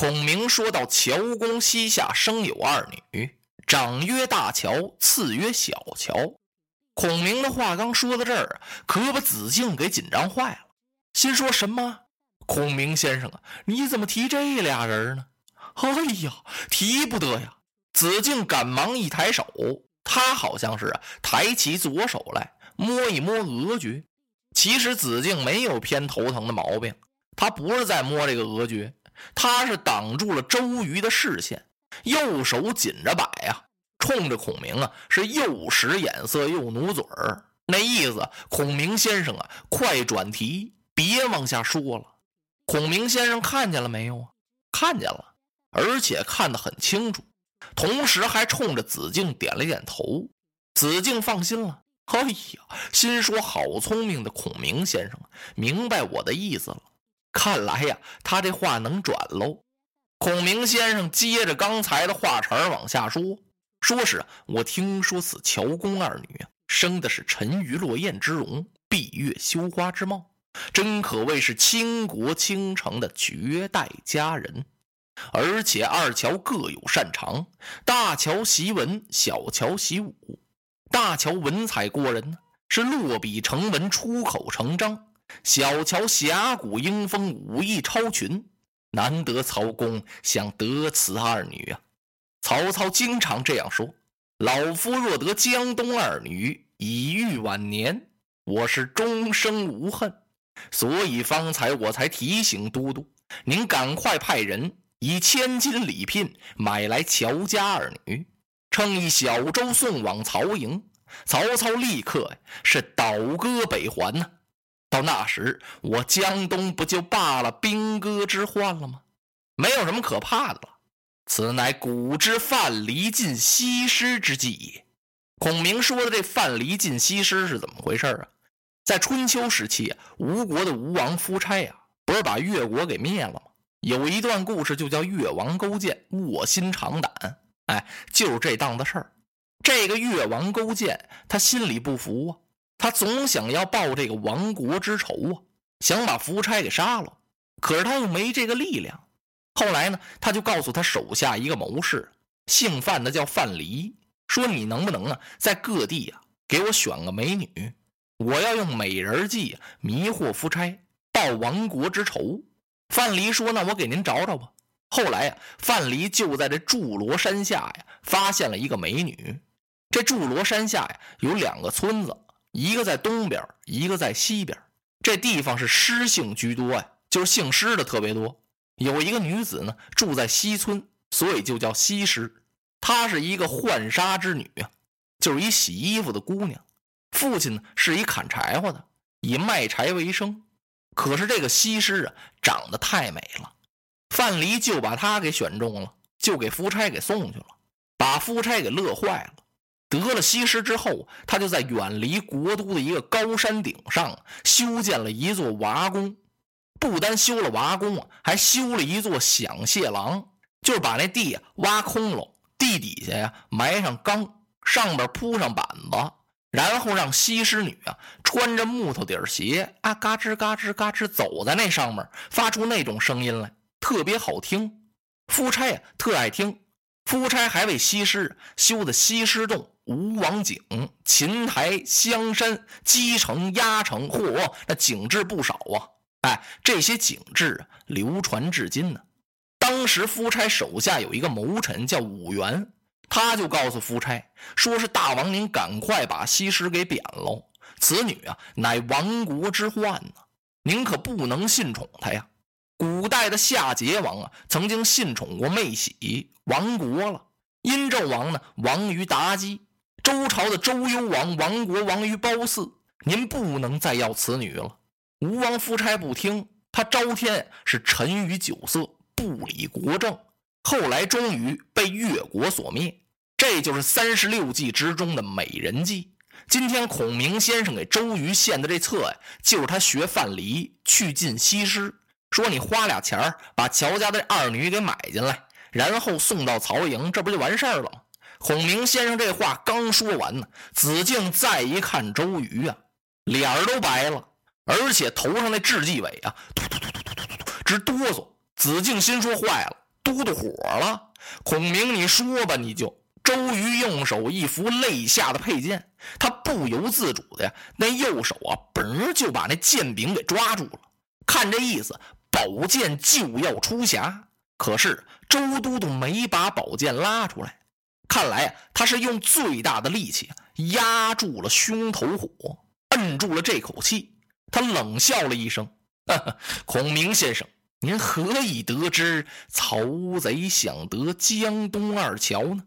孔明说到：“乔公膝下生有二女，长曰大乔，次曰小乔。”孔明的话刚说到这儿，可把子敬给紧张坏了，心说什么？孔明先生啊，你怎么提这俩人呢？哎呀，提不得呀！子敬赶忙一抬手，他好像是，抬起左手来摸一摸额爵。其实子敬没有偏头疼的毛病，他不是在摸这个额爵，他是挡住了周瑜的视线，右手紧着摆呀。冲着孔明啊，是又使眼色又努嘴儿，那意思，孔明先生啊，快转题，别往下说了。孔明先生看见了没有啊？看见了，而且看得很清楚，同时还冲着子敬点了点头。子敬放心了。哎呀，心说好聪明的孔明先生明白我的意思了。看来呀，他这话能转喽。孔明先生接着刚才的话茬往下说。说是我听说此乔公二女，生的是沉鱼落雁之容，闭月羞花之貌，真可谓是倾国倾城的绝代佳人。而且二乔各有擅长，大乔习文，小乔习武。大乔文采过人呢，是落笔成文，出口成章；小乔侠骨英风，武艺超群。难得曹公想得此二女啊！曹操经常这样说：“老夫若得江东二女，以育晚年，我是终生无恨。所以方才我才提醒都督，您赶快派人以千金礼聘买来乔家二女，乘一小舟送往曹营。曹操立刻是倒戈北还呢。到那时，我江东不就罢了兵戈之患了吗？没有什么可怕的了。”此乃古之范蠡进西施之计也。孔明说的这范蠡进西施是怎么回事啊？在春秋时期啊，吴国的吴王夫差呀，不是把越国给灭了吗？有一段故事就叫越王勾践卧薪尝胆。哎，就是这档子事儿。这个越王勾践他心里不服啊，他总想要报这个亡国之仇啊，想把夫差给杀了，可是他又没这个力量。后来呢，他就告诉他手下一个谋士，姓范的叫范蠡，说：“你能不能啊，在各地啊给我选个美女，我要用美人计迷惑夫差，报亡国之仇。”范蠡说：“那我给您找找吧。”后来呀，范蠡就在这祝罗山下呀，发现了一个美女。这祝罗山下呀，有两个村子，一个在东边，一个在西边。这地方是施姓居多呀，就是姓施的特别多。有一个女子呢，住在西村，所以就叫西施。她是一个浣纱之女啊，就是一洗衣服的姑娘。父亲呢是一砍柴火的，以卖柴为生。可是这个西施啊，长得太美了，范蠡就把她给选中了，就给夫差给送去了，把夫差给乐坏了。得了西施之后，他就在远离国都的一个高山顶上修建了一座娃宫。不单修了娃宫啊，还修了一座响谢廊，就是把那地挖空了，地底下呀埋上缸，上边铺上板子，然后让西施女啊穿着木头底鞋啊嘎吱嘎吱嘎吱走在那上面，发出那种声音来，特别好听。夫差呀特爱听，夫差还为西施修的西施洞、吴王景、秦台、香山、鸡城、鸭城，嚯，那景致不少啊。哎，这些景致流传至今呢。当时夫差手下有一个谋臣叫武元，他就告诉夫差，说是大王您赶快把西施给贬喽，此女啊乃亡国之患呢，您可不能信宠她呀。古代的夏桀王啊，曾经信宠过妹喜，亡国了；殷纣王呢，亡于妲己；周朝的周幽王亡国，亡于褒姒。您不能再要此女了。吴王夫差不听，他朝天是沉于酒色，不理国政。后来终于被越国所灭。这就是三十六计之中的美人计。今天孔明先生给周瑜献的这策呀，就是他学范蠡去进西施，说你花俩钱把乔家的二女给买进来，然后送到曹营，这不就完事儿了吗？孔明先生这话刚说完呢，子敬再一看周瑜啊，脸儿都白了。而且头上那雉鸡尾啊，突突突突突突突直哆嗦。子敬心说坏了，嘟嘟火了。孔明，你说吧，你就。周瑜用手一扶肋下的佩剑，他不由自主的呀，那右手啊，嘣就把那剑柄给抓住了。看这意思，宝剑就要出匣。可是周都督没把宝剑拉出来，看来啊，他是用最大的力气压住了胸头火，摁住了这口气。他冷笑了一声：“ 孔明先生，您何以得知曹贼想得江东二乔呢？”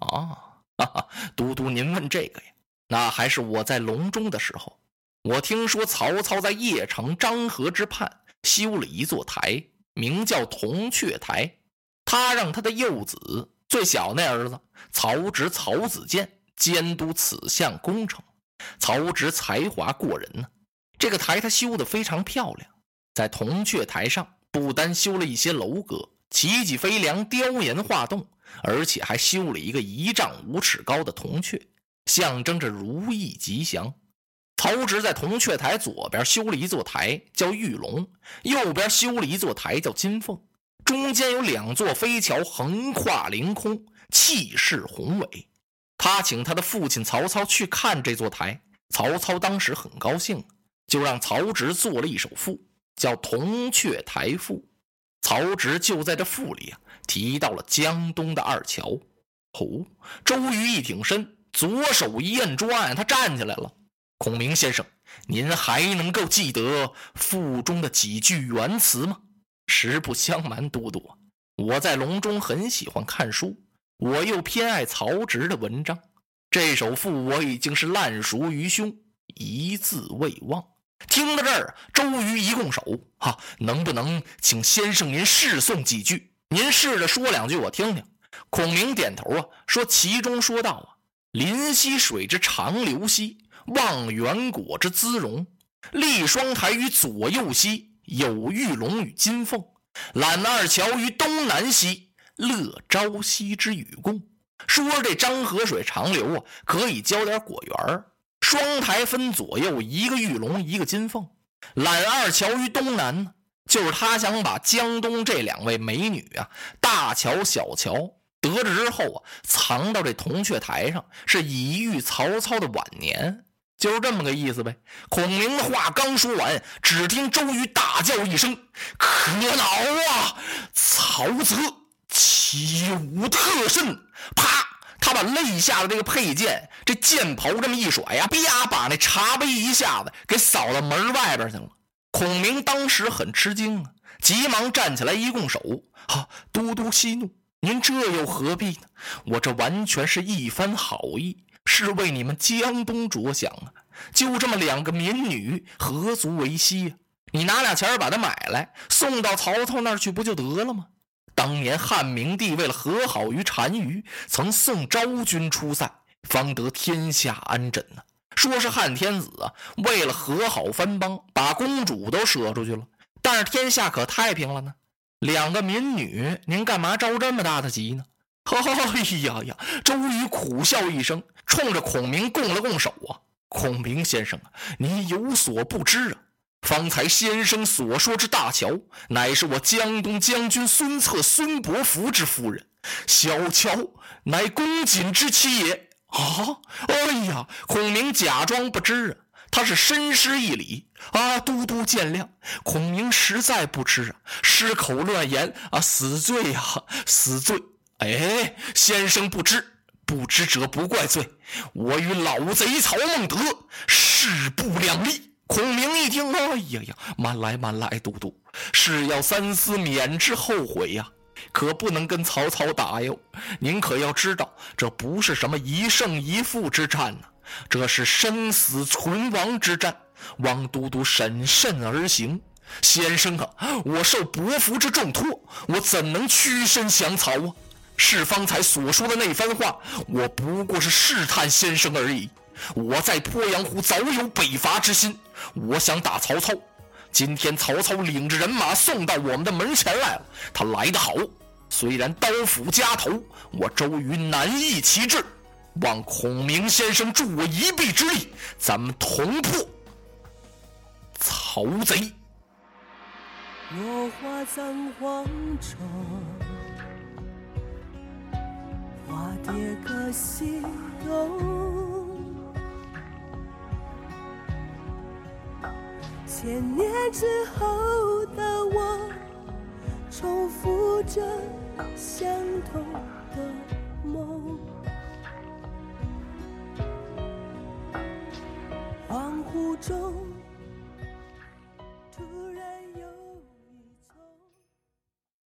啊，哈哈，都督，您问这个呀？那还是我在隆中的时候，我听说曹操在邺城漳河之畔修了一座台，名叫铜雀台。他让他的幼子，最小那儿子曹植、曹子建监督此项工程。曹植才华过人呢，这个台他修得非常漂亮。在铜雀台上，不单修了一些楼阁，奇脊飞梁，雕檐画栋。而且还修了一个一丈五尺高的铜雀，象征着如意吉祥。曹植在铜雀台左边修了一座台，叫玉龙；右边修了一座台，叫金凤。中间有两座飞桥，横跨凌空，气势宏伟。他请他的父亲曹操去看这座台，曹操当时很高兴，就让曹植做了一首赋，叫《铜雀台赋》。曹植就在这赋里啊。提到了江东的二乔，哦，周瑜一挺身，左手一摁桌案，他站起来了。孔明先生，您还能够记得赋中的几句原词吗？实不相瞒，都督，我在隆中很喜欢看书，我又偏爱曹植的文章。这首赋我已经是烂熟于胸，一字未忘。听到这儿，周瑜一拱手，哈，能不能请先生您试诵几句？您试着说两句，我听听。孔明点头啊，说：“其中说道啊，临溪水之长流兮，望远果之姿容。立双台于左右兮，有玉龙与金凤；揽二乔于东南西，乐朝夕之与共。说这漳河水长流啊，可以浇点果园双台分左右，一个玉龙，一个金凤。揽二乔于东南呢。”就是他想把江东这两位美女啊，大乔、小乔得知之后啊，藏到这铜雀台上，是以遇曹操的晚年，就是这么个意思呗。孔明的话刚说完，只听周瑜大叫一声：“可恼啊！曹泽岂无特甚！”啪，他把肋下的这个佩剑，这剑袍这么一甩呀，啪，把那茶杯一下子给扫到门外边去了。孔明当时很吃惊啊，急忙站起来一拱手：“哈，都督息怒，您这又何必呢？我这完全是一番好意，是为你们江东着想啊！就这么两个民女，何足为惜呀？你拿俩钱把她买来，送到曹操那儿去，不就得了吗？当年汉明帝为了和好于单于，曾送昭君出塞，方得天下安枕呢。”说是汉天子啊，为了和好藩邦，把公主都舍出去了。但是天下可太平了呢？两个民女，您干嘛着这么大的急呢？哎呀呀！周瑜苦笑一声，冲着孔明拱了拱手啊。孔明先生啊，您有所不知啊，方才先生所说之大乔，乃是我江东将军孙策、孙伯符之夫人，小乔乃公瑾之妻也。啊！哎呀，孔明假装不知啊，他是深施一礼啊，都督见谅，孔明实在不知啊，失口乱言啊，死罪呀，死罪！哎，先生不知，不知者不怪罪，我与老贼曹孟德势不两立。孔明一听，哎呀呀，慢来慢来，都督是要三思，免之后悔呀。可不能跟曹操打哟！您可要知道，这不是什么一胜一负之战呐，这是生死存亡之战。望都督审慎而行。先生啊，我受伯符之重托，我怎能屈身降曹啊？是方才所说的那番话，我不过是试探先生而已。我在鄱阳湖早有北伐之心，我想打曹操。今天曹操领着人马送到我们的门前来了，他来得好。虽然刀斧加头，我周瑜难抑其志，望孔明先生助我一臂之力，咱们同破曹贼。落花葬黄冢，化蝶歌西东。千年之后的我，重复着相同的梦。恍惚中。